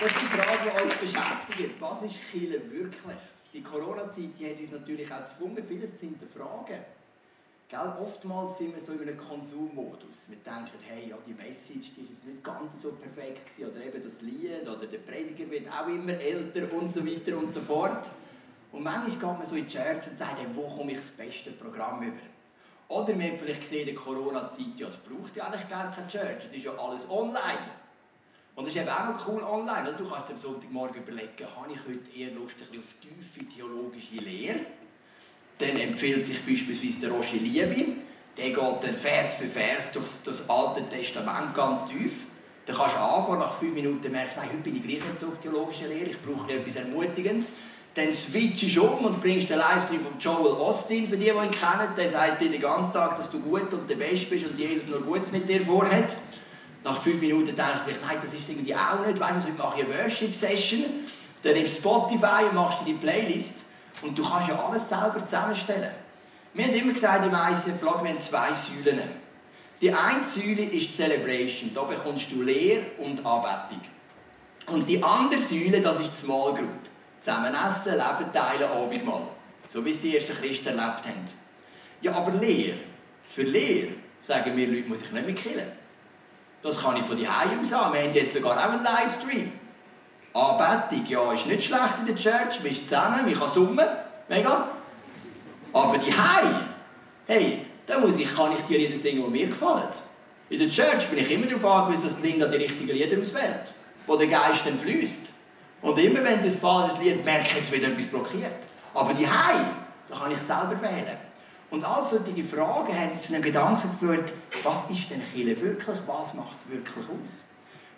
Das ist die Frage, die uns beschäftigt. Was ist Kirche wirklich? Die Corona-Zeit hat uns natürlich auch gezwungen, vieles zu hinterfragen. Gell? Oftmals sind wir so in einem Konsummodus. Wir denken, hey, ja, die Message die ist nicht ganz so perfekt gewesen. oder eben das Lied oder der Prediger wird auch immer älter und so weiter und so fort. Und manchmal geht man so in die Church und sagt, hey, wo komme ich das beste Programm über? Oder wir haben vielleicht gesehen in der Corona-Zeit, ja, es braucht ja eigentlich gar keine Church, es ist ja alles online. Und das ist eben auch noch cool online. Du kannst am Sonntagmorgen überlegen, habe ich heute eher Lust auf tiefe theologische Lehre? Dann empfiehlt sich beispielsweise der Roger Liebe. Der geht dann Vers für Vers durch das Alte Testament ganz tief. Dann kannst du anfangen, nach fünf Minuten merkst du, heute bin ich gleich nicht so auf theologische Lehre, ich brauche etwas Ermutigendes. Dann switchst du um und bringst den Livestream von Joel Austin, für die, die ihn kennen. Der sagt dir den ganzen Tag, dass du gut und der Beste bist und Jesus nur Gutes mit dir vorhat. Nach fünf Minuten denkst du vielleicht, nein, das ist irgendwie auch nicht, weil ich mache eine Worship-Session. Dann nimmst du Spotify und machst die Playlist. Und du kannst ja alles selber zusammenstellen. Wir haben immer gesagt im ICF, wir haben zwei Säulen. Die eine Säule ist die Celebration. Da bekommst du Lehre und Anbetung. Und die andere Säule, das ist die Small Group. Zusammen essen, leben, teilen, Abendmahl. So wie es die ersten Christen erlebt haben. Ja, aber Lehre, für Lehre, sagen wir Leute, muss ich nicht mehr killen. Das kann ich von die aus an. Wir haben jetzt sogar auch einen Livestream. Anbetung, ja, ist nicht schlecht in der Church, wir sind zusammen, wir können summen, mega. Aber die Hei, hey, da muss ich, kann ich dir Lieder singen, die mir gefallen. In der Church bin ich immer darauf angewiesen, dass Linda die richtigen Lieder auswählt, wo der Geist dann fließt. Und immer wenn das falsches Lied merke, jetzt wird etwas blockiert. Aber die Hei, da kann ich selber wählen. Und all solche Fragen haben zu einem Gedanken geführt, was ist denn Chile wirklich, was macht es wirklich aus?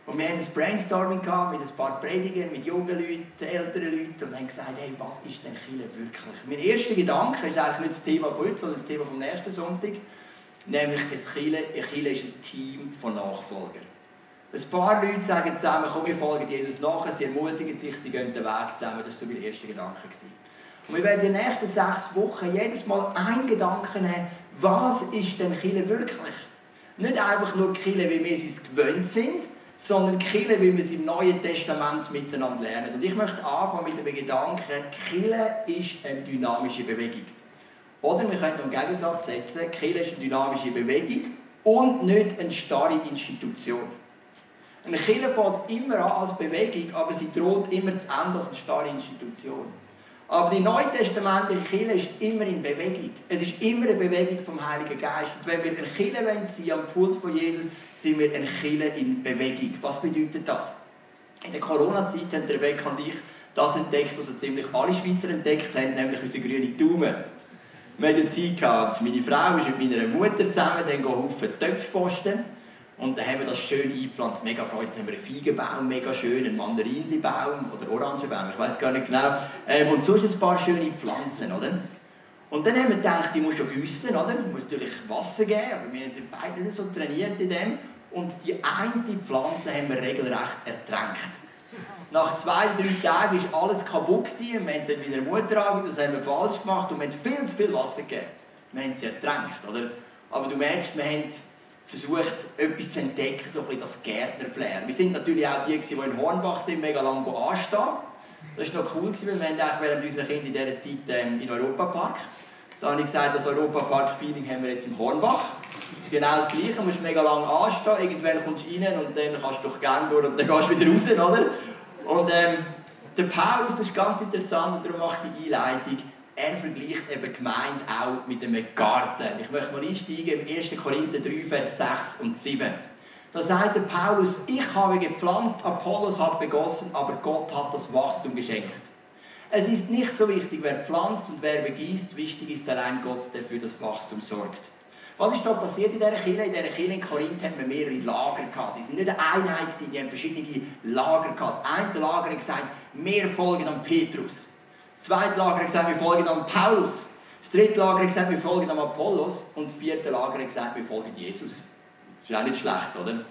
Und wir hatten ein Brainstorming mit ein paar Predigern, mit jungen Leuten, älteren Leuten und haben gesagt, hey, was ist denn Chile wirklich? Mein erster Gedanke ist eigentlich nicht das Thema von heute, sondern das Thema vom nächsten Sonntag. Nämlich, ein ein Chile ist ein Team von Nachfolgern. Ein paar Leute sagen zusammen, komm, wir folgen Jesus nach, sie ermutigen sich, sie gehen den Weg zusammen. Das war so mein erster Gedanke. Und wir werden in den nächsten sechs Wochen jedes Mal einen Gedanken haben, was ist denn Chile wirklich? Nicht einfach nur Chile, wie wir es uns gewöhnt sind, sondern Kille, wie wir es im Neuen Testament miteinander lernen. Und ich möchte anfangen mit dem Gedanken, Kille ist eine dynamische Bewegung. Oder wir können einen Gegensatz setzen, Kille ist eine dynamische Bewegung und nicht eine starre Institution. Eine Kille fängt immer an als Bewegung, aber sie droht immer zu Ende als eine starre Institution. Aber die neutestamentliche Kirche ist immer in Bewegung. Es ist immer eine Bewegung vom Heiligen Geist. Und wenn wir eine Kirche sein am Puls von Jesus, sind wir eine Kirche in Bewegung. Was bedeutet das? In der Corona-Zeit haben Rebecca und ich das entdeckt, was so ziemlich alle Schweizer entdeckt haben, nämlich unsere grüne Daumen. Wir hatten Zeit gehabt, meine Frau ist mit meiner Mutter zusammen, dann gehen Haufen Töpfe posten. Und dann haben wir das schön eingepflanzt, mega freut. Dann haben wir einen Feigenbaum, mega schön, einen Mandarinenbaum oder Orangenbaum, ich weiß gar nicht genau. Ähm, und sonst ein paar schöne Pflanzen, oder? Und dann haben wir gedacht, ich muss schon gießen, oder? Ich muss natürlich Wasser geben, aber wir haben beide nicht so trainiert in dem. Und die eine Pflanze haben wir regelrecht ertränkt. Nach zwei, drei Tagen war alles kaputt. Wir haben dann wieder Mutter angeguckt, das haben wir falsch gemacht und wir haben viel zu viel Wasser gegeben. Wir haben sie ertränkt, oder? Aber du merkst, wir haben versucht, etwas zu entdecken, so ein bisschen das Gärtner-Flair. Wir sind natürlich auch die, die in Hornbach sind, mega lange anstehen. Das war noch cool, weil wir haben während unserer Kinder in dieser Zeit ähm, in Europapark. Da habe ich gesagt, das Europapark-Feeling haben wir jetzt im Hornbach. Das ist genau das Gleiche, du musst mega lange anstehen, irgendwann kommst du rein und dann kannst du durch Gang durch und dann gehst du wieder raus, oder? Und ähm, der das ist ganz interessant und darum mache ich die Einleitung, er vergleicht eben Gemeinde auch mit einem Garten. Ich möchte mal einsteigen im 1. Korinther 3, Vers 6 und 7. Da sagt der Paulus, ich habe gepflanzt, Apollos hat begossen, aber Gott hat das Wachstum geschenkt. Es ist nicht so wichtig, wer pflanzt und wer begießt, wichtig ist allein Gott, der für das Wachstum sorgt. Was ist da passiert in dieser Kirche? In dieser Kirche in Korinth hatten wir mehrere Lager gehabt. Die sind nicht eine Einheit, die haben verschiedene Lager gehabt. Das eine Lager hat gesagt, mehr folgen an Petrus. Das zweite Lager hat gesagt, wir folgen am Paulus. Das dritte Lager hat gesagt, wir folgen am Apollos. Und das vierte Lager hat gesagt, wir folgen Jesus. Das ist auch nicht schlecht, oder?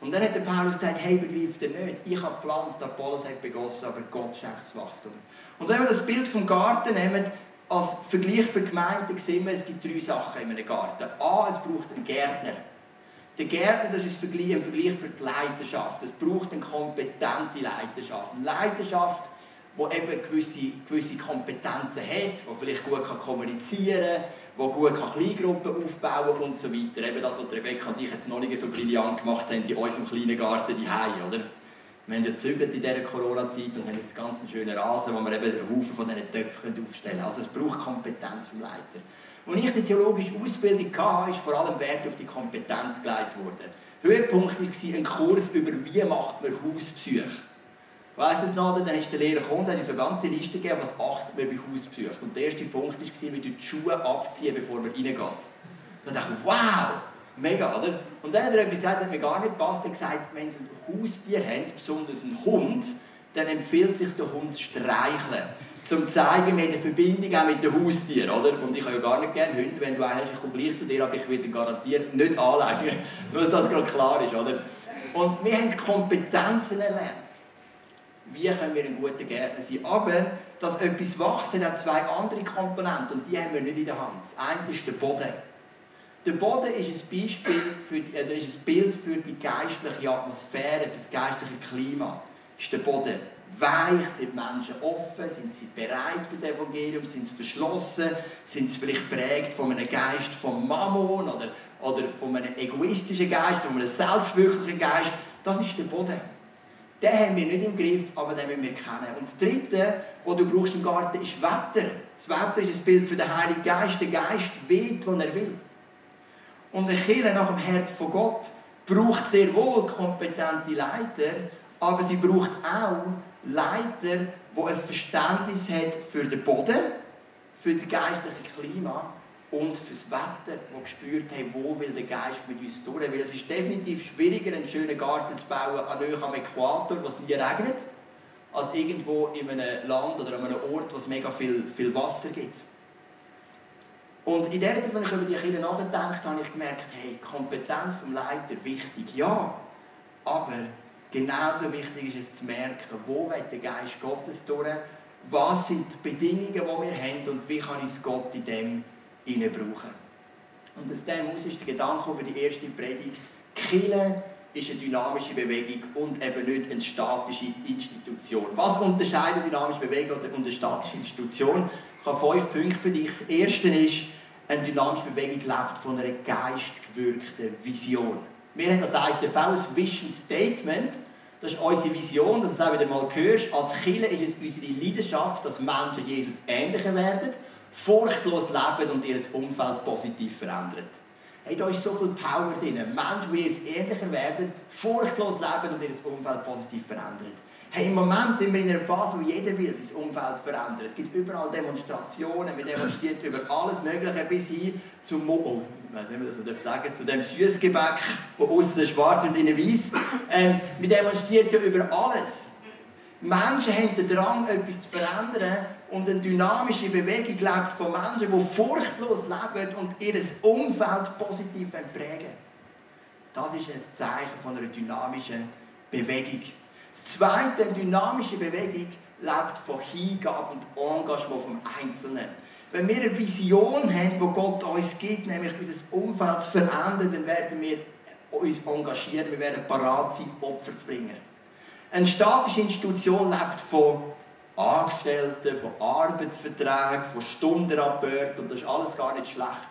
Und dann hat der Paulus gesagt, hey, begreift ihr nicht, ich habe gepflanzt, Apollos hat begossen, aber Gott schenkt das Wachstum. Und wenn wir das Bild vom Garten nehmen, als Vergleich für Gemeinden sehen wir, es gibt drei Sachen in einem Garten. A, es braucht einen Gärtner. Der Gärtner, das ist ein Vergleich für die Leiterschaft. Es braucht eine kompetente Leiterschaft. Eine Die eben gewisse, gewisse Kompetenzen hat, die vielleicht gut kann kommunizieren kann, die gut Kleingruppen aufbauen und so weiter. Eben das, was Rebecca und ich jetzt noch nicht so brillant gemacht haben in unserem kleinen Garten daheim, oder? Wir haben gezügelt in dieser Corona-Zeit und haben jetzt ganz einen schönen Rasen, wo wir eben einen Haufen von diesen Töpfen aufstellen können. Also es braucht Kompetenz vom Leiter. Als ich die theologische Ausbildung hatte, ist vor allem Wert auf die Kompetenz gelegt worden. Höhepunkt war ein Kurs über wie macht man Hausbesuche weiss es noch, dann ist der Lehrer gekommen, hat so eine ganze Liste gegeben, was achtet man bei Hausbesuch. Und der erste Punkt war, du die Schuhe abziehen, bevor man reingeht. Dann dachte ich, wow, mega, oder? Und dann hat er etwas gesagt, das mir gar nicht passt. Er hat gesagt, wenn Sie ein Haustier haben, besonders einen Hund, dann empfiehlt sich, den Hund streicheln. Um zu zeigen, wir haben eine Verbindung auch mit den Haustieren, oder? Und ich habe ja gar nicht gerne Hunde, wenn du einen hast, ich komme gleich zu dir, aber ich werde garantiert nicht anlegen. Nur, dass das gerade klar ist, oder? Und wir haben Kompetenzen erlernt wie können wir ein guter Gärtner sein. Aber dass etwas wächst, hat zwei andere Komponenten und die haben wir nicht in der Hand. Das eine ist der Boden. Der Boden ist ein, Beispiel für, äh, ist ein Bild für die geistliche Atmosphäre, für das geistliche Klima. Ist der Boden weich? Sind Menschen offen? Sind sie bereit für das Evangelium? Sind sie verschlossen? Sind sie vielleicht prägt von einem Geist vom Mammon oder, oder von einem egoistischen Geist, von einem selbstwirklichen Geist? Das ist der Boden. Den haben wir nicht im Griff, aber den müssen wir kennen. Und das Dritte, was du brauchst im Garten, ist Wetter. Das Wetter ist ein Bild für den Heiligen Geist. Der Geist weht, wo er will. Und eine Kirche nach dem Herz von Gott braucht sehr wohl kompetente Leiter, aber sie braucht auch Leiter, die ein Verständnis haben für den Boden, für das geistliche Klima und fürs Wetter, wo gespürt haben, wo will der Geist mit uns durch. Weil es ist definitiv schwieriger, einen schönen Garten zu bauen an euch am Äquator, wo es nie regnet, als irgendwo in einem Land oder an einem Ort, wo es mega viel, viel Wasser gibt. Und in der Zeit, als ich über die Kinder nachgedacht habe, habe ich gemerkt, hey, Kompetenz vom Leiter wichtig, ja, aber genauso wichtig ist es zu merken, wo will der Geist Gottes durch, was sind die Bedingungen, die wir haben und wie kann uns Gott in dem brauchen. Und aus dem aus ist der Gedanke für die erste Predigt, Kille ist eine dynamische Bewegung und eben nicht eine statische Institution. Was unterscheidet dynamische Bewegung und eine statische Institution? Ich habe fünf Punkte für dich. Das erste ist, eine dynamische Bewegung lebt von einer geistgewirkten Vision. Wir haben als ICV ein Vision Statement. Das ist unsere Vision, dass du es auch wieder mal hörst. Als Kille ist es unsere Leidenschaft, dass Menschen Jesus ähnlicher werden furchtlos leben und ihr Umfeld positiv verändern. Hey, da ist so viel Power drin. Menschen, die es ähnlicher werden, furchtlos leben und ihr Umfeld positiv verändern. Hey, im Moment sind wir in einer Phase, wo jeder will sein Umfeld verändern. Es gibt überall Demonstrationen, wir demonstrieren über alles Mögliche bis hin zum oh, ich weiß nicht, was ich sagen zu dem Süßgebäck, wo außen schwarz und innen weiß. Ähm, wir demonstrieren über alles. Menschen haben den Drang, etwas zu verändern und eine dynamische Bewegung lebt von Menschen, die furchtlos leben und ihr Umfeld positiv prägen. Das ist ein Zeichen von einer dynamischen Bewegung. Das Zweite, eine dynamische Bewegung lebt von Hingabe und Engagement vom Einzelnen. Wenn wir eine Vision haben, die Gott uns gibt, nämlich unser Umfeld zu verändern, dann werden wir uns engagieren, wir werden parat sein, Opfer zu bringen. Eine statische Institution lebt von Angestellten, von Arbeitsverträgen, von Stundenrabatt und das ist alles gar nicht schlecht.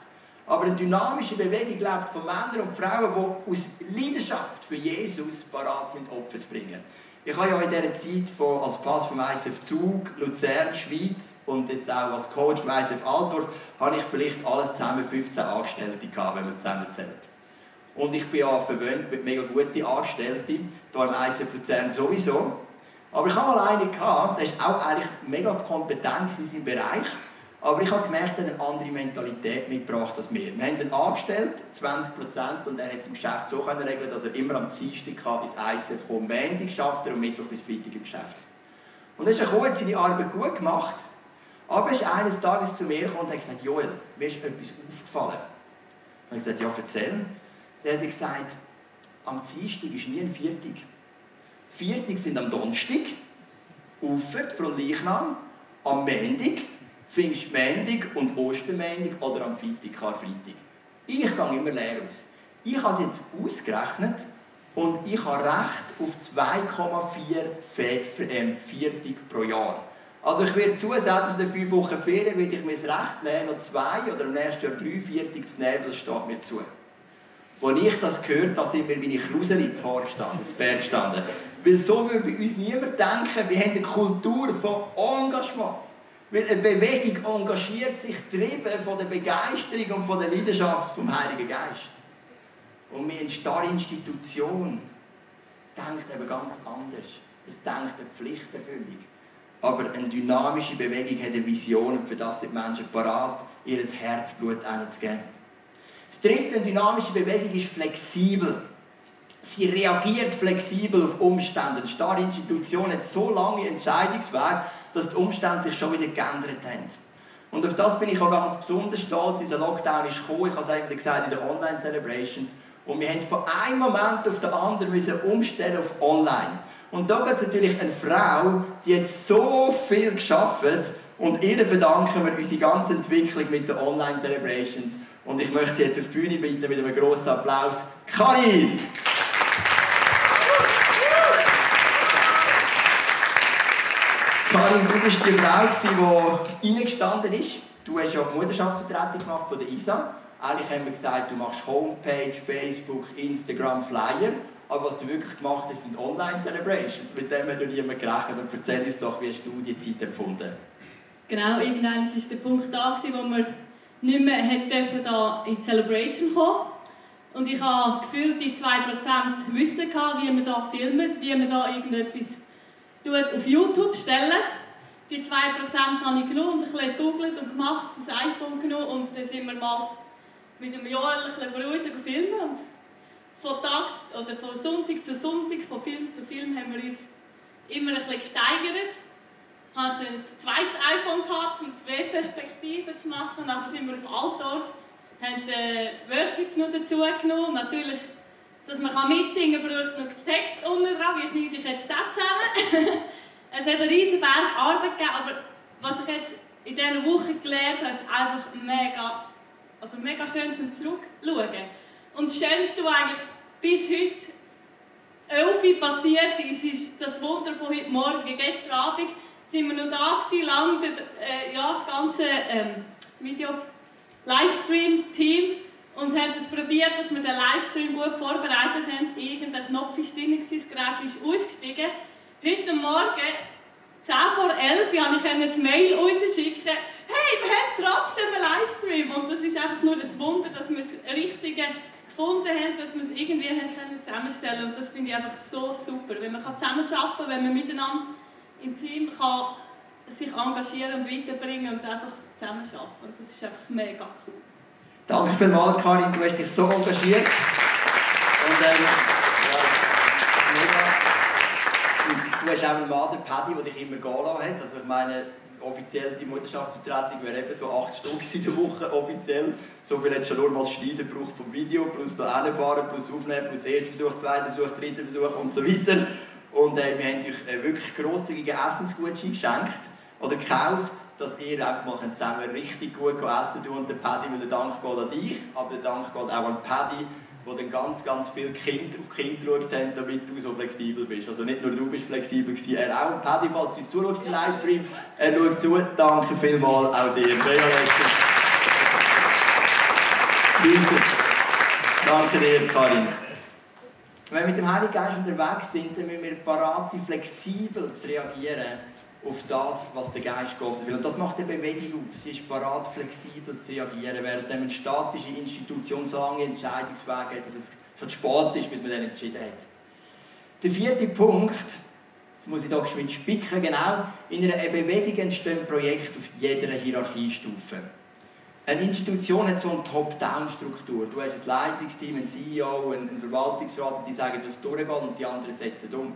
Aber eine dynamische Bewegung lebt von Männern und Frauen, die aus Leidenschaft für Jesus parat sind, Opfer zu bringen. Ich habe ja in dieser Zeit von, als Pass vom ISF Zug, Luzern, Schweiz und jetzt auch als Coach vom ISF Altdorf, habe ich vielleicht alles zusammen 15 Angestellte gehabt, wenn man es zusammenzählt. Und ich bin ja verwöhnt mit mega guten Angestellten, hier im ICF Luzern sowieso. Aber ich habe mal einen gehabt, der war auch eigentlich mega kompetent in seinem Bereich. Aber ich habe gemerkt, er hat eine andere Mentalität mitgebracht als wir. Wir haben ihn angestellt, 20 Prozent, und er hat es im Geschäft so regeln dass er immer am Dienstag ins ICF kommt. Montag schafft er und Mittwoch bis Freitag im Geschäft. Und er ist gekommen, seine Arbeit gut gemacht, aber er ist eines Tages zu mir gekommen und hat gesagt, Joel, mir ist etwas aufgefallen. Und ich habe gesagt, ja, erzähl der hat gesagt, am Dienstag ist nie ein Viertig. Viertig sind am Donnerstag, Ufert von Leichnam, am Montag, Pfingstmontag und Ostermontag oder am Freitag, Karfreitag. Ich gehe immer leer aus. Ich habe es jetzt ausgerechnet und ich habe Recht auf 2,4 ähm, Viertig pro Jahr. Also ich werde zusätzlich zu den fünf Wochen Ferien werde ich mir das Recht nehmen, noch zwei oder im nächsten Jahr drei Viertig zu nehmen, das steht mir zu. Als ich das gehört habe, sind mir meine Krusel ins Haar gestanden, ins Berg gestanden. Weil so würde bei uns niemand denken, wir haben eine Kultur von Engagement. Weil eine Bewegung engagiert sich getrieben von der Begeisterung und von der Leidenschaft vom Heiligen Geist. Und wir eine starre Institution denkt eben ganz anders. Es denkt eine Pflichterfüllung. Aber eine dynamische Bewegung hat eine Vision für das sind die Menschen parat, ihr Herzblut geben. Das dritte, eine dynamische Bewegung ist flexibel. Sie reagiert flexibel auf Umstände. Eine starre Institution hat so lange Entscheidungsweg, dass die Umstände sich schon wieder geändert haben. Und auf das bin ich auch ganz besonders stolz. Unser Lockdown ist gekommen, ich habe es eigentlich gesagt, in den Online-Celebrations. Und wir haben von einem Moment auf den anderen müssen umstellen auf Online. Und da gibt es natürlich eine Frau, die hat so viel geschafft und ihr verdanken wir unsere ganze Entwicklung mit den Online-Celebrations. Und ich möchte sie jetzt auf die Bühne bitten mit einem grossen Applaus. Karin! Karin, du bist die Frau, die reingestanden ist. Du hast ja die Mutterschaftsvertretung gemacht von der ISA. Eigentlich haben wir gesagt, du machst Homepage, Facebook, Instagram, Flyer. Aber was du wirklich gemacht hast, sind Online-Celebrations. Mit dem hat niemand gerechnet. Und erzähl uns doch, wie hast du die Zeit empfunden? Genau, irgendwann war der Punkt da, wo wir nicht mehr da in die Celebration kommen. Und ich habe gefühlt die 2% Wissen wie man da filmt, wie man da irgendetwas auf YouTube stellen. Die 2% habe ich genommen und ein bisschen gegoogelt und gemacht, das iPhone genommen und dann sind wir mal mit einem Jahr ein bisschen gefilmt. Und von Tag oder von Sonntag zu Sonntag, von Film zu Film haben wir uns immer ein bisschen gesteigert. Ich hatte ein zweites iPhone gehabt, um zwei Perspektiven zu machen. Nachher sind wir auf Altdorf, haben äh, Worship dazu genommen. Natürlich, dass man mitsingen kann, braucht noch Text unten dran. Wie schneide ich jetzt das zusammen? es hat einen riesen Berg Arbeit gegeben, aber was ich jetzt in dieser Woche gelernt habe, ist einfach mega, also mega schön zum Zurückschauen. Und das Schönste, was eigentlich bis heute 11 Uhr passiert ist, ist das Wunder von heute Morgen. Gestern Abend sind wir noch da gewesen, lang äh, ja, das ganze ähm, Video Livestream-Team und haben es probiert, dass wir den Livestream gut vorbereitet haben. Irgendein Knopf ist drin, das Gerät ist ausgestiegen. Heute Morgen, 10 vor 11 Uhr, konnte ich ein Mail rausschicken. Hey, wir haben trotzdem einen Livestream. Und das ist einfach nur ein Wunder, dass wir das Richtige gefunden haben, dass wir es irgendwie haben können zusammenstellen Und das finde ich einfach so super. Wenn man zusammen arbeiten kann, wenn man miteinander im Team kann sich engagieren und weiterbringen und einfach zusammen arbeiten. Und das ist einfach mega cool. Danke vielmals, Karin, du hast dich so engagiert. Und ähm, du hast auch einen Mann, der Paddy, der dich immer gehen lassen hat. Also ich meine, offiziell die Mutterschaftsvertretung wäre eben so acht Stunden in der Woche offiziell. So viel hat schon nur mal Schneiden gebraucht vom Video, plus da hinfahren, plus aufnehmen, plus erster Versuch, zweiter Versuch, dritter Versuch und so weiter. Und äh, wir haben euch äh, wirklich grosszügige Essensgutschein geschenkt oder gekauft, dass ihr einfach mal zusammen richtig gut essen könnt. Und der Paddy, weil der Dank geht an dich, aber der Dank geht auch an Paddy, wo dann ganz, ganz viele Kinder auf Kind geschaut haben, damit du so flexibel bist. Also nicht nur du bist flexibel gewesen, er auch. Paddy, falls du zuschaust im Livestream, er schaut zu. Danke vielmals auch dir. Mega Danke dir, Karin. Wenn wir mit dem Heiligen Geist unterwegs sind, dann müssen wir parat sein, flexibel zu reagieren auf das, was der Geist Gottes will. Und das macht eine Bewegung auf. Sie ist parat, flexibel zu reagieren, während eine statische Institution so lange Entscheidungswege hat, dass es schon spät ist, bis man dann entschieden hat. Der vierte Punkt, jetzt muss ich hier geschwind spicken, genau, in einer Bewegung entstehen Projekte auf jeder Hierarchiestufe. Eine Institution hat so eine Top-Down-Struktur. Du hast ein Leitungsteam, ein CEO, einen Verwaltungsrat, die sagen, was durchgeht und die anderen setzen um.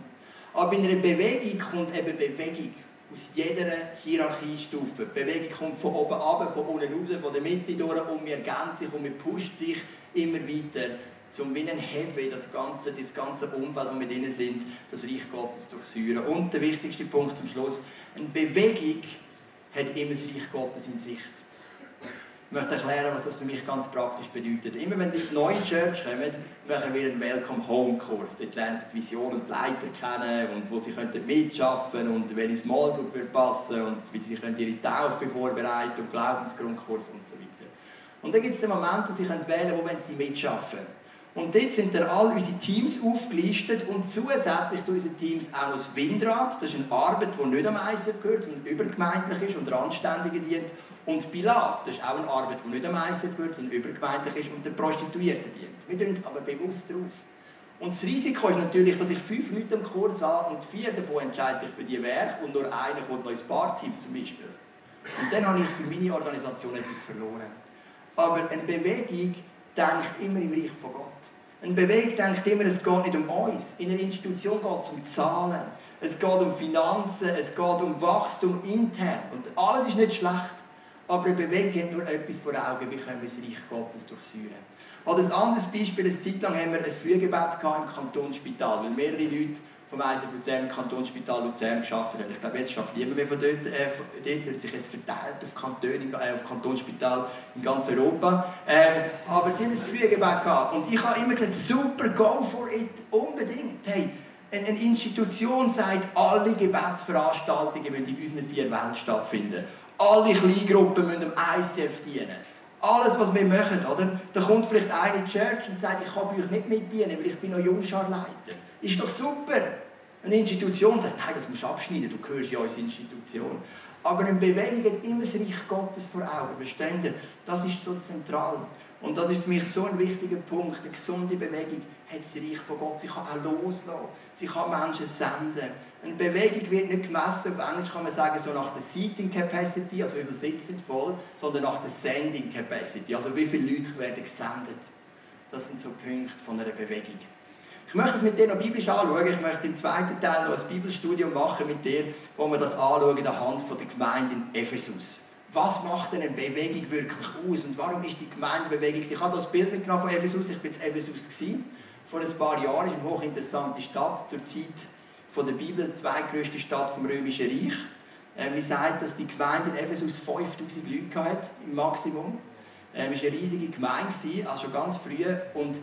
Aber in einer Bewegung kommt eben Bewegung aus jeder Hierarchiestufe. Die Bewegung kommt von oben ab, von unten raus, von der Mitte durch und wir ergänzen sich und wir pushen sich immer weiter, um wie ein Hefe das ganze, das ganze Umfeld, wo wir drin sind, das Reich Gottes durchsäuern. Und der wichtigste Punkt zum Schluss, eine Bewegung hat immer das Reich Gottes in Sicht. Möchte erklären, was das für mich ganz praktisch bedeutet. Immer wenn Leute neu in die Church kommen, machen wir einen Welcome Home Kurs. Dort lernen sie die Vision und die Leiter kennen und wo sie könnten mitschaffen und welche Small Group wird passen und wie sie können ihre Taufe vorbereiten und Glaubensgrundkurs und so weiter. Und dann gibt es den Moment, wo sie wählen können, wo sie mitschaffen und dort sind dann all unsere Teams aufgelistet und zusätzlich zu unseren Teams auch das Windrad. Das ist eine Arbeit, die nicht am ISF gehört, sondern übergemeindlich ist und Randständigen dient. Und Bilaf, das ist auch eine Arbeit, die nicht am ISF gehört, sondern übergemeindlich ist und den Prostituierten dient. Wir tun uns aber bewusst drauf. Und das Risiko ist natürlich, dass ich fünf Leute im Kurs habe und vier davon entscheiden sich für die Werk und nur einer kommt noch ins Barteam zum Beispiel. Und dann habe ich für meine Organisation etwas verloren. Aber eine Bewegung denkt immer im Reich von Gott. Ein Bewegung denkt immer, es geht nicht um uns. In einer Institution geht es um Zahlen. Es geht um Finanzen, es geht um Wachstum intern. Und alles ist nicht schlecht. Aber eine Bewegung hat nur etwas vor Augen, wie können wir das Reich Gottes durchsäuren. Oder ein anderes Beispiel, eine Zeit lang haben wir ein Frühgebet im Kantonsspital, weil mehrere Leute vom ISF Luzern im Kantonsspital Luzern geschafft haben. Ich glaube, jetzt schafft niemand mehr von dort. Äh, von dort hat sich jetzt verteilt auf Kantone, äh, auf Kantonsspital in ganz Europa. Ähm, aber sie haben ein Frühgebet gehabt. Und ich habe immer gesagt, super, go for it, unbedingt. Hey, eine Institution sagt, alle Gebetsveranstaltungen müssen in unseren vier Welten stattfinden. Alle Kleingruppen müssen am ICF dienen. Alles, was wir machen, oder? Da kommt vielleicht eine Church und sagt, ich kann bei euch nicht mitdienen, weil ich bin noch Jungscharleiter. Ist doch super. Eine Institution sagt, nein, das musst du abschneiden, du gehörst ja als Institution. Aber eine Bewegung hat immer das Reich Gottes vor Augen. Verstehen? Das ist so zentral. Und das ist für mich so ein wichtiger Punkt. Eine gesunde Bewegung hat das Reich von Gott. Sie kann auch loslassen. Sie kann Menschen senden. Eine Bewegung wird nicht gemessen, auf Englisch kann man sagen, so nach der Seating Capacity, also wie viele Sitze sind voll, sondern nach der Sending Capacity, also wie viele Leute werden gesendet. Das sind so Punkte von einer Bewegung. Ich möchte es mit dir noch biblisch anschauen. Ich möchte im zweiten Teil noch ein Bibelstudium machen mit dir, wo wir das anschauen anhand von der Gemeinde in Ephesus. Was macht denn eine Bewegung wirklich aus und warum ist die Gemeindebewegung? Ich habe das Bild mitgenommen von Ephesus. Ich war in Ephesus gewesen, vor ein paar Jahren. Es ist eine hochinteressante Stadt zur Zeit von der Bibel, die zweitgrößte Stadt vom Römischen Reich. Ähm, man sagt, dass die Gemeinde in Ephesus 5000 Leute hatte, im Maximum. Ähm, es war eine riesige Gemeinde, also schon ganz früh. Und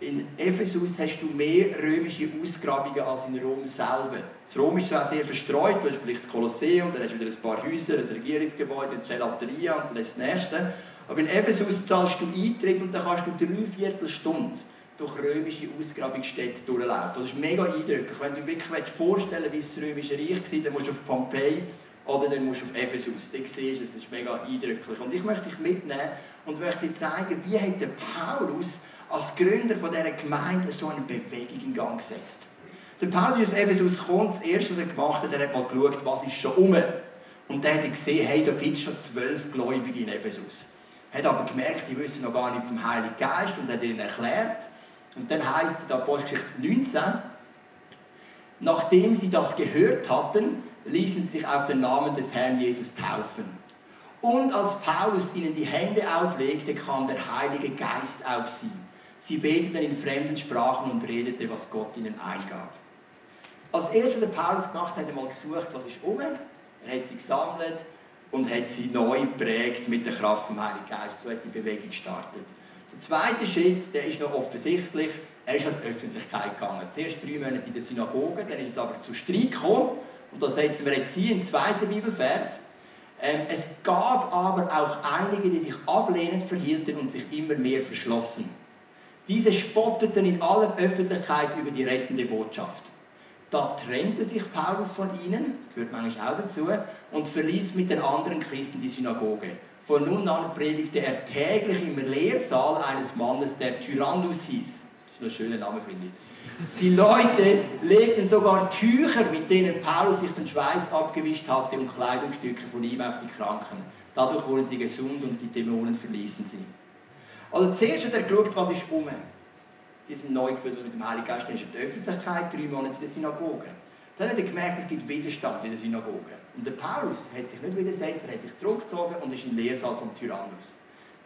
in Ephesus hast du mehr römische Ausgrabungen als in Rom selber. Das Rom ist zwar sehr verstreut, du hast vielleicht das Kolosseum, dann hast du wieder ein paar Häuser, ein Regierungsgebäude, eine Gelateria und dann das nächste. Aber in Ephesus zahlst du Eintritt und dann kannst du drei Viertelstunde durch römische Ausgrabungsstätten durchlaufen. Das ist mega eindrücklich. Wenn du wirklich vorstellen willst, wie das römische Reich war, dann musst du auf Pompeji oder dann musst du auf Ephesus. Dann siehst du, es ist mega eindrücklich. Und ich möchte dich mitnehmen und möchte dir zeigen, wie hat der Paulus als Gründer von dieser Gemeinde so eine Bewegung in Gang gesetzt. Der Paulus auf Ephesus gekommen, das erste, was er gemacht hat, er hat mal geschaut, was ist schon um. Und dann hat er gesehen, hey, da gibt es schon zwölf Gläubige in Ephesus. Er hat aber gemerkt, die wissen noch gar nicht vom Heiligen Geist und hat ihnen erklärt. Und dann heißt es in der Apostelgeschichte 19, nachdem sie das gehört hatten, ließen sie sich auf den Namen des Herrn Jesus taufen. Und als Paulus ihnen die Hände auflegte, kam der Heilige Geist auf sie. Sie beteten in fremden Sprachen und redete, was Gott ihnen eingab. Als erstes, was der Paulus gemacht hat, hat er mal gesucht, was ist um. Er hat sie gesammelt und hat sie neu geprägt mit der Kraft vom Heiligen Geist. So hat die Bewegung gestartet. Der zweite Schritt, der ist noch offensichtlich, er ist an die Öffentlichkeit gegangen. Zuerst drei Monate in der Synagoge, dann ist es aber zu Streit gekommen. Und da setzen wir jetzt hier im zweiten Bibelvers. Ähm, es gab aber auch einige, die sich ablehnend verhielten und sich immer mehr verschlossen. Diese spotteten in aller Öffentlichkeit über die rettende Botschaft. Da trennte sich Paulus von ihnen, gehört manchmal auch dazu, und verließ mit den anderen Christen die Synagoge. Von nun an predigte er täglich im Lehrsaal eines Mannes, der Tyrannus hieß. Das ist ein schöner Name, finde ich. Die Leute legten sogar Tücher, mit denen Paulus sich den Schweiß abgewischt hatte, und Kleidungsstücke von ihm auf die Kranken. Dadurch wurden sie gesund und die Dämonen verließen sie. Also zuerst hat er geschaut, was ist um. Sie sind neu gefühlt mit dem Heiligen Geist, dann ist in der Öffentlichkeit, drei Monate in der Synagoge. Dann hat er gemerkt, es gibt Widerstand in der Synagoge. Und der Paulus hat sich nicht widersetzt, er hat sich zurückgezogen und ist im Lehrsaal vom Tyrannus.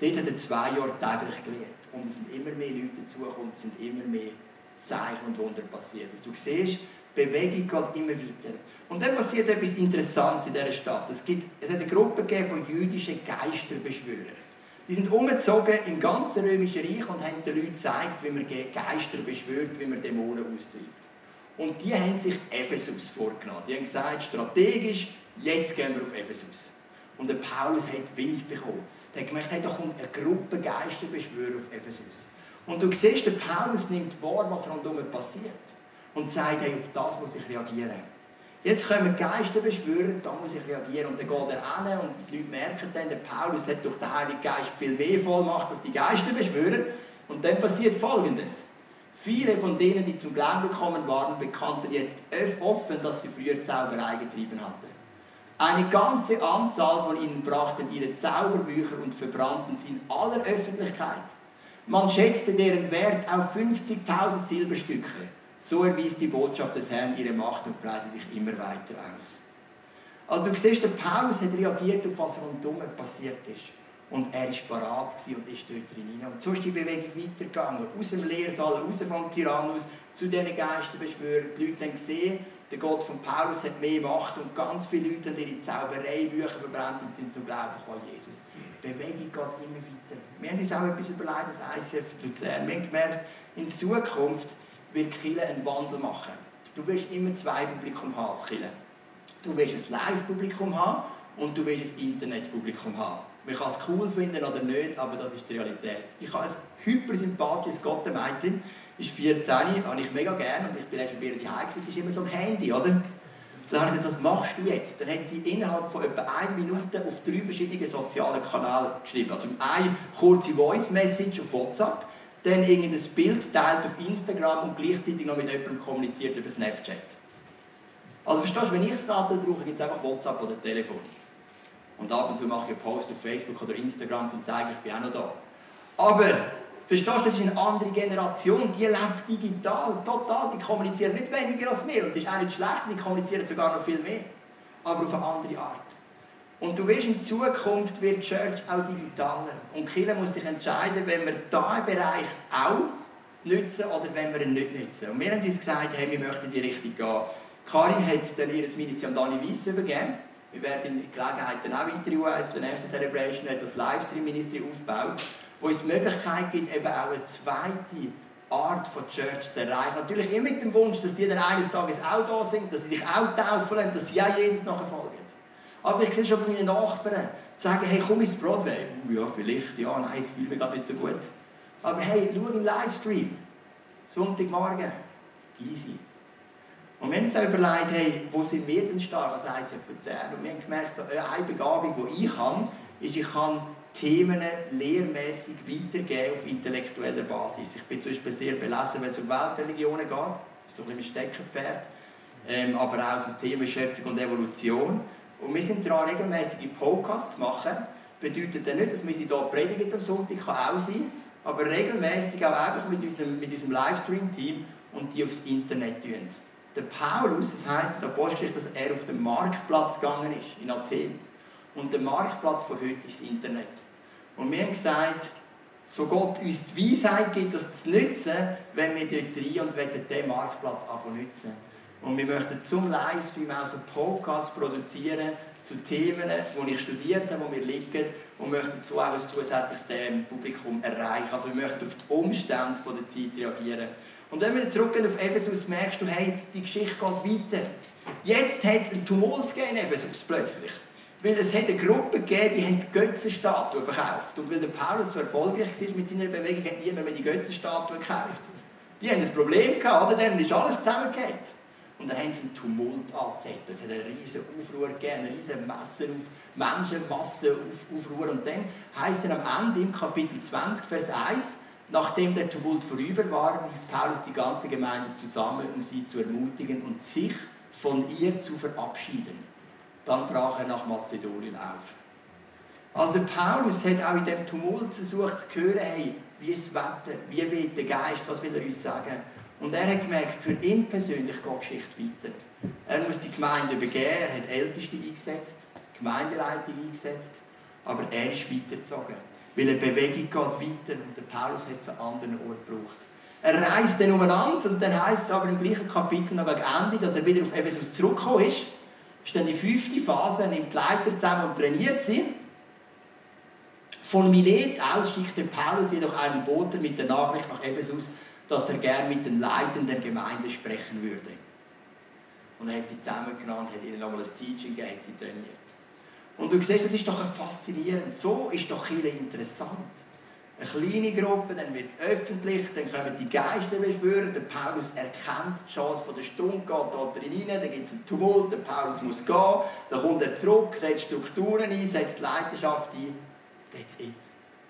Dort hat er zwei Jahre täglich gelehrt. Und es sind immer mehr Leute dazugekommen, es sind immer mehr Zeichen und Wunder passiert. Also du siehst, Bewegung geht immer weiter. Und dann passiert etwas Interessantes in dieser Stadt. Es, gibt, es hat eine Gruppe von jüdischen Geisterbeschwörern. Die sind umgezogen im ganzen Römischen Reich und haben den Leuten gezeigt, wie man Geister beschwört, wie man Dämonen austreibt. Und die haben sich Ephesus vorgenommen. Die haben gesagt, strategisch, jetzt gehen wir auf Ephesus. Und der Paulus hat Wind bekommen. Der hat gemerkt, hey, da kommt eine Gruppe Geisterbeschwörer auf Ephesus. Und du siehst, der Paulus nimmt wahr, was rundherum passiert. Und sagt, hey, auf das muss ich reagieren. Jetzt kommen Geisterbeschwörer, da muss ich reagieren. Und dann geht er hin und die Leute merken dann, der Paulus hat durch den Heiligen Geist viel mehr Vollmacht als die Geisterbeschwörer. Und dann passiert Folgendes. Viele von denen, die zum Glauben gekommen waren, bekannten jetzt offen, dass sie früher Zauberei getrieben hatten. Eine ganze Anzahl von ihnen brachten ihre Zauberbücher und verbrannten sie in aller Öffentlichkeit. Man schätzte deren Wert auf 50.000 Silberstücke. So erwies die Botschaft des Herrn ihre Macht und breitete sich immer weiter aus. Also du siehst, der Paulus hat reagiert auf was rundum passiert ist. Und er war parat und ist dort drin. Und so ist die Bewegung weitergegangen. Aus dem Lehrsaal, raus vom Tyrannus, zu diesen Geisterbeschwörern. Die Leute haben gesehen, der Gott von Paulus hat mehr Macht und ganz viele Leute haben ihre Zaubereibücher verbrannt und sind zum Glauben gekommen, Jesus. Die Bewegung geht immer weiter. Wir haben uns auch etwas überlegt, das ICF Luzern. Wir haben gemerkt, in Zukunft wird Kille einen Wandel machen. Du wirst immer zwei Publikum haben als Kille. Du wirst ein Live-Publikum haben und du wirst ein Internet-Publikum haben. Man kann es cool finden oder nicht, aber das ist die Realität. Ich habe ein hypersympathisches Gottemädchen, ist 14, habe ich mega gerne und ich bin erst bei ihr daheim, sie ist immer so am Handy, oder? Dann habe ich gesagt, was machst du jetzt? Dann hat sie innerhalb von etwa einer Minute auf drei verschiedene soziale Kanäle geschrieben. Also eine kurze Voice-Message auf WhatsApp, dann irgendein Bild teilt auf Instagram und gleichzeitig noch mit jemandem kommuniziert über Snapchat. Also verstehst du, wenn ich das Daten brauche, gibt es einfach WhatsApp oder Telefon. Und ab und zu mache ich einen Post auf Facebook oder Instagram, um zu zeigen, ich bin auch noch da. Aber, verstehst du, das ist eine andere Generation, die lebt digital, total, die kommunizieren nicht weniger als wir. Und es ist auch nicht schlecht, die kommunizieren sogar noch viel mehr. Aber auf eine andere Art. Und du wirst in Zukunft wird die Church auch digitaler. Und Kirche muss sich entscheiden, wenn wir diesen Bereich auch nutzen oder wenn wir ihn nicht nutzen. Und wir haben uns gesagt, hey, wir möchten in die Richtung gehen. Karin hat dann ihr Ministerium an Dani Weiss übergeben. Wir werden in Gelegenheit dann auch interviewen. Eines der nächsten Celebration hat das Livestream-Ministerium aufgebaut, wo es die Möglichkeit gibt, eben auch eine zweite Art von Church zu erreichen. Natürlich immer mit dem Wunsch, dass die dann eines Tages auch da sind, dass sie sich auch taufen dass sie auch Jesus nachfolgen. Aber ich sehe schon bei meinen Nachbarn, sagen, hey, komm ins Broadway. Uh, ja, vielleicht, ja, nein, jetzt fühle ich mich gerade nicht so gut. Aber hey, schau einen Livestream. Sonntagmorgen. Easy. Und haben uns dann überlegt, hey, wo sind wir denn stark als ICF Luzern? Und wir haben gemerkt, so, eine Begabung, die ich habe, ist, ich kann Themen lehrmäßig weitergeben auf intellektueller Basis. Ich bin zum Beispiel sehr belesen, wenn es um Weltreligionen geht. Das ist doch ein bisschen mein Steckenpferd. Ähm, aber auch so Themen Schöpfung und Evolution. Und wir sind daran, regelmäßige Podcasts zu machen. Bedeutet dann nicht, dass wir sie hier predigen am Sonntag, kann auch sein, aber regelmäßig auch einfach mit unserem, mit unserem Livestream-Team und die aufs Internet tun. Der Paulus, das heisst der Apostelgeschichte, dass er auf den Marktplatz gegangen ist, in Athen. Und der Marktplatz von heute ist das Internet. Und wir haben gesagt, so Gott uns die Weisheit gibt, das zu nutzen, wenn wir dort rein und den Marktplatz anfangen nutzen. Und wir möchten zum Livestream auch so Podcasts produzieren zu Themen, die ich studiert habe, die mir liegen und möchten so auch ein zusätzliches Publikum erreichen. Also wir möchten auf die Umstände der Zeit reagieren. Und wenn wir zurückgehen auf Ephesus, merkst du, hey, die Geschichte geht weiter. Jetzt hat es einen Tumult gegeben in Ephesus plötzlich. Weil es hat eine Gruppe gegeben, die haben Götzenstatuen verkauft. Und weil der Paulus so erfolgreich war mit seiner Bewegung, hat niemand mehr die Götzenstatuen gekauft. Die haben ein Problem gehabt, oder? Dann ist alles zusammengefallen. Und dann haben sie einen Tumult angezettelt. Es hat einen riesen Aufruhr gegeben, eine riesen Masse auf Menschenmasse Aufruhr. Und dann heißt es am Ende im Kapitel 20, Vers 1, nachdem der Tumult vorüber war, rief Paulus die ganze Gemeinde zusammen, um sie zu ermutigen und sich von ihr zu verabschieden. Dann brach er nach Mazedonien auf. Also der Paulus hat auch in dem Tumult versucht zu hören, hey, wie ist das Wetter, wie weht der Geist, was will er uns sagen? Und er hat gemerkt, für ihn persönlich geht die Geschichte weiter. Er muss die Gemeinde übergeben, er hat Älteste eingesetzt, Gemeindeleitung eingesetzt, aber er ist weitergezogen. Weil eine Bewegung geht weiter und der Paulus hat es an anderen Ort gebraucht. Er reist dann umeinander und dann heißt es aber im gleichen Kapitel noch gegen Ende, dass er wieder auf Ephesus zurückgekommen ist. Das ist dann die fünfte Phase, nimmt die Leiter zusammen und trainiert sie. Von Milet aus schickte Paulus jedoch einen Boten mit der Nachricht nach Ephesus, dass er gern mit den Leitern der Gemeinde sprechen würde. Und er hat sie zusammengenommen, hat ihnen nochmal ein Teaching gegeben, hat sie trainiert. Und du siehst, das ist doch faszinierend. So ist doch viel interessant. Eine kleine Gruppe, dann wird es öffentlich, dann kommen die Geister beschwören. Der Paulus erkennt die Chance von der Stunde, geht da drin rein, dann gibt es einen Tumult, der Paulus muss gehen, dann kommt er zurück, setzt Strukturen ein, setzt Leidenschaft ein. That's it.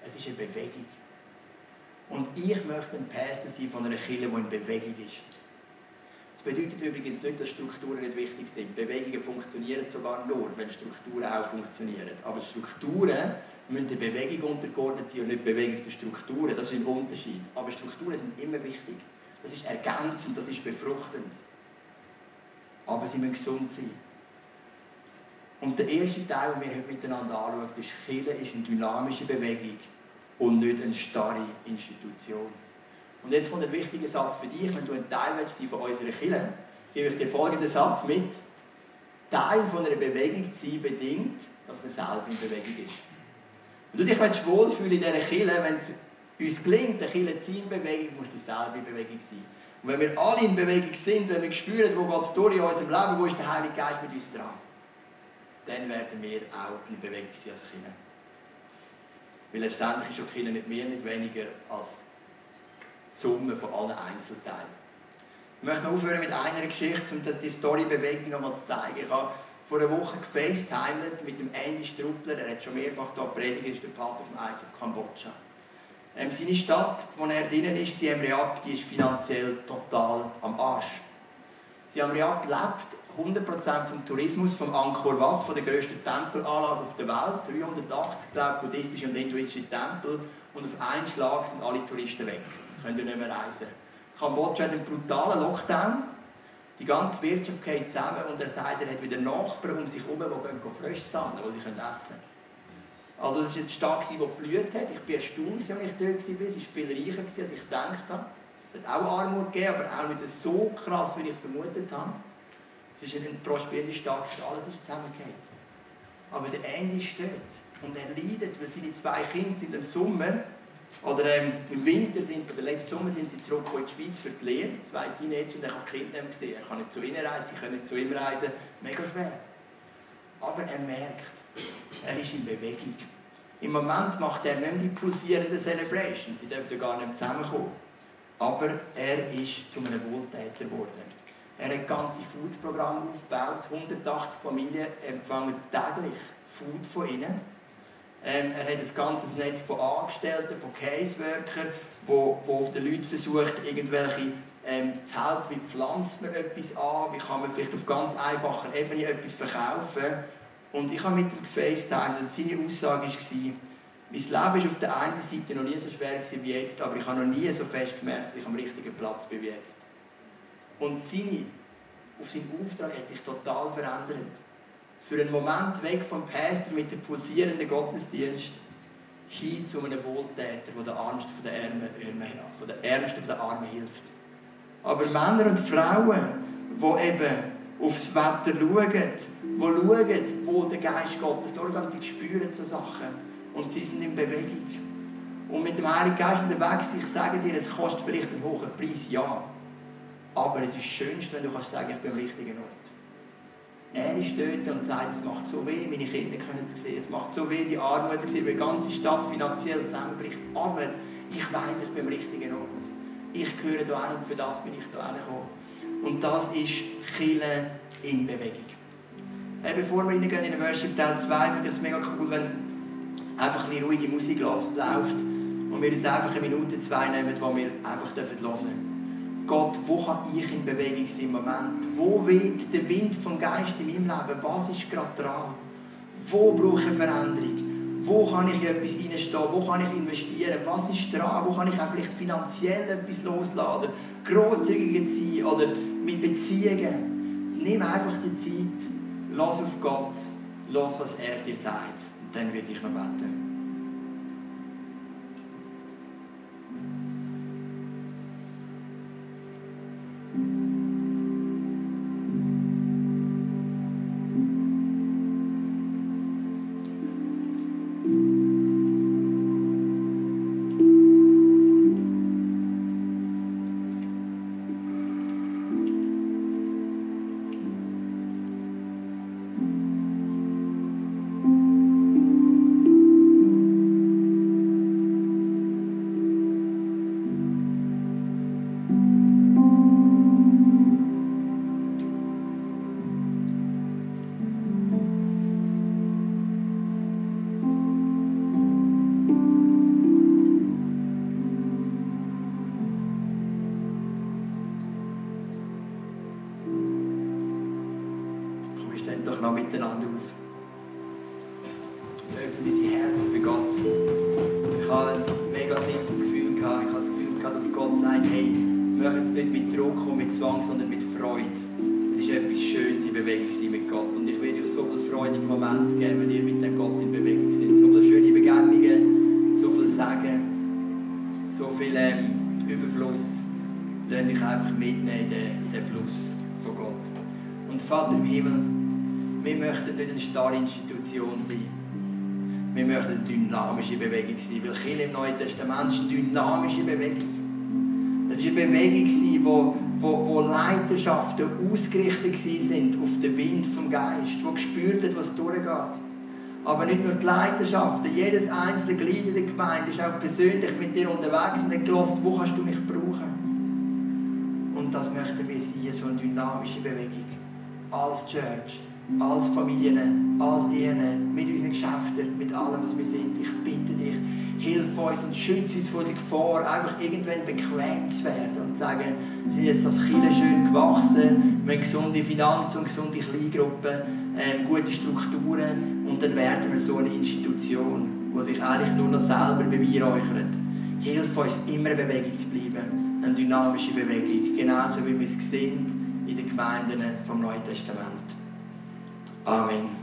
Es ist eine Bewegung. Und ich möchte ein Pastor sein von einer Kirche, die in Bewegung ist. Das bedeutet übrigens nicht, dass Strukturen nicht wichtig sind. Bewegungen funktionieren sogar nur, wenn Strukturen auch funktionieren. Aber Strukturen müssen der Bewegung untergeordnet sein und nicht Bewegung der Strukturen. Das ist ein Unterschied. Aber Strukturen sind immer wichtig. Das ist ergänzend, das ist befruchtend. Aber sie müssen gesund sein. Und der erste Teil, den wir heute miteinander anschauen, ist, Kirche ist eine dynamische Bewegung und nicht eine starre Institution. Und jetzt kommt ein wichtiger Satz für dich, wenn du ein Teil willst von unserer Kirche, gebe ich dir folgenden Satz mit. Teil von einer Bewegung zu sein bedingt, dass man selber in Bewegung ist. Wenn du dich wohlfühlen in dieser Kirche, wenn es uns gelingt, eine Kirche zu sein in Bewegung, musst du selber in Bewegung sein. Und wenn wir alle in Bewegung sind, wenn wir spüren, wo geht es durch in unserem Leben, wo ist der Heilige Geist mit uns dran, dann werden wir auch in Bewegung sein als Kinder. Weil letztendlich ist auch Kinder nicht mehr, nicht weniger als die Summe von allen Einzelteilen. Ich möchte noch aufhören mit einer Geschichte, um die Storybewegung nochmal zu zeigen. Ich habe vor einer Woche gefacetimed mit dem Andy Struppler, er hat schon mehrfach hier predigt, ist der Pastor vom Eis of Kambodscha. Ähm, seine Stadt, wo er drinnen ist, Siem Reap, die ist finanziell total am Arsch. Siem Reap lebt 100% vom Tourismus vom Angkor Wat, von der grössten Tempelanlage auf der Welt. 380 glaube buddhistische und hinduistische Tempel. Und auf einen Schlag sind alle Touristen weg könnt ihr nicht mehr reisen. Kambodscha hat einen brutalen Lockdown. Die ganze Wirtschaft geht zusammen und er sagt, er hat wieder Nachbarn um sich herum, die gehen Frösche sammeln, die sie essen können. Also das war eine Stadt, die geblüht hat. Ich bin erstaunt, als ich dort war. Es war viel reicher, als ich gedacht habe. Es hat auch Armut gegeben, aber auch nicht so krass, wie ich es vermutet habe. Es ist eine prosperierende Stadt, alles ist zusammengegangen. Aber der Andy steht und er leidet, weil seine zwei Kinder sind im Sommer oder ähm, im Winter sind, oder letzten Sommer sind sie zurück in die Schweiz für die Lehre, zwei Teenager, und er kann die Kinder nicht gesehen. Er kann nicht zu ihnen reisen, sie können nicht zu ihm reisen. Mega schwer. Aber er merkt, er ist in Bewegung. Im Moment macht er nicht die pulsierenden Celebrations, sie dürfen gar nicht zusammenkommen. Aber er ist zu einem Wohltäter geworden. Er hat ganze Foodprogramme aufgebaut, 180 Familien empfangen täglich Food von ihnen. Ähm, er hat ein ganzes Netz von Angestellten, von Caseworkern, wo, wo auf den Leuten versucht, irgendwelche ähm, zu helfen, wie pflanzt man etwas an, wie kann man vielleicht auf ganz einfacher Ebene etwas verkaufen. Und ich habe mit ihm gefacetimed und seine Aussage war, mein Leben war auf der einen Seite noch nie so schwer wie jetzt, aber ich habe noch nie so fest gemerkt, dass ich am richtigen Platz bin wie jetzt. Und seine, auf seinen Auftrag hat sich total verändert für einen Moment weg vom Pastor mit dem pulsierenden Gottesdienst hin zu einem Wohltäter, der den Ärmsten von den Ärmsten, von den Ärmsten von Armen hilft. Aber Männer und Frauen, die eben aufs Wetter schauen, die schauen, wo der Geist Gottes durchgeht, die spüren so Sachen und sie sind in Bewegung. Und mit dem Heiligen Geist unterwegs, ich sage dir, es kostet vielleicht einen hohen Preis, ja. Aber es ist das Schönste, wenn du kannst sagen, ich bin am richtigen Ort. Er ist dort und sagt, es macht so weh, meine Kinder können es sehen, es macht so weh, die Armut zu sehen, wie die ganze Stadt finanziell zusammenbricht. Aber ich weiß, ich bin am richtigen Ort. Ich gehöre hier hin und für das bin ich hier gekommen. Und das ist Chile in Bewegung. Hey, bevor wir reingehen in den Worship Teil 2, finde ich es mega cool, wenn einfach ein ruhige Musik läuft und wir uns einfach eine Minute, zwei nehmen, wo wir einfach hören dürfen. Gott, wo kann ich in Bewegung sein im Moment? Wo weht der Wind vom Geist in meinem Leben? Was ist gerade dran? Wo brauche ich Veränderung? Wo kann ich in etwas reinstehen? Wo kann ich investieren? Was ist dran? Wo kann ich auch vielleicht finanziell etwas losladen? Grosszügiger sein oder mit Beziehungen? Nimm einfach die Zeit, lass auf Gott, lass, was er dir sagt. Und dann werde ich noch beten. Institution sein. Wir möchten eine dynamische Bewegung sein, weil Kirche im Neuen Testament ist eine dynamische Bewegung. Es war eine Bewegung, wo, wo, wo Leiterschaften ausgerichtet sind auf den Wind vom Geist, wo gespürt hat, was durchgeht. Aber nicht nur die Leiterschaften, jedes einzelne Glied in der Gemeinde ist auch persönlich mit dir unterwegs und hat gelost, wo kannst du mich brauchen. Und das möchten wir sein, so eine dynamische Bewegung. Als Church als Familien, als Ehen, mit unseren Geschäften, mit allem, was wir sind. Ich bitte dich, hilf uns und schütze uns vor der Gefahr, einfach irgendwann bequem zu werden und zu sagen, wir sind jetzt als Kinder schön gewachsen, wir haben gesunde Finanzen und gesunde Kleingruppen, ähm, gute Strukturen und dann werden wir so eine Institution, die sich eigentlich nur noch selber beweihräuchert. Hilf uns, immer in Bewegung zu bleiben, eine dynamische Bewegung, genauso wie wir es sind in den Gemeinden vom Neuen Testament. Amen.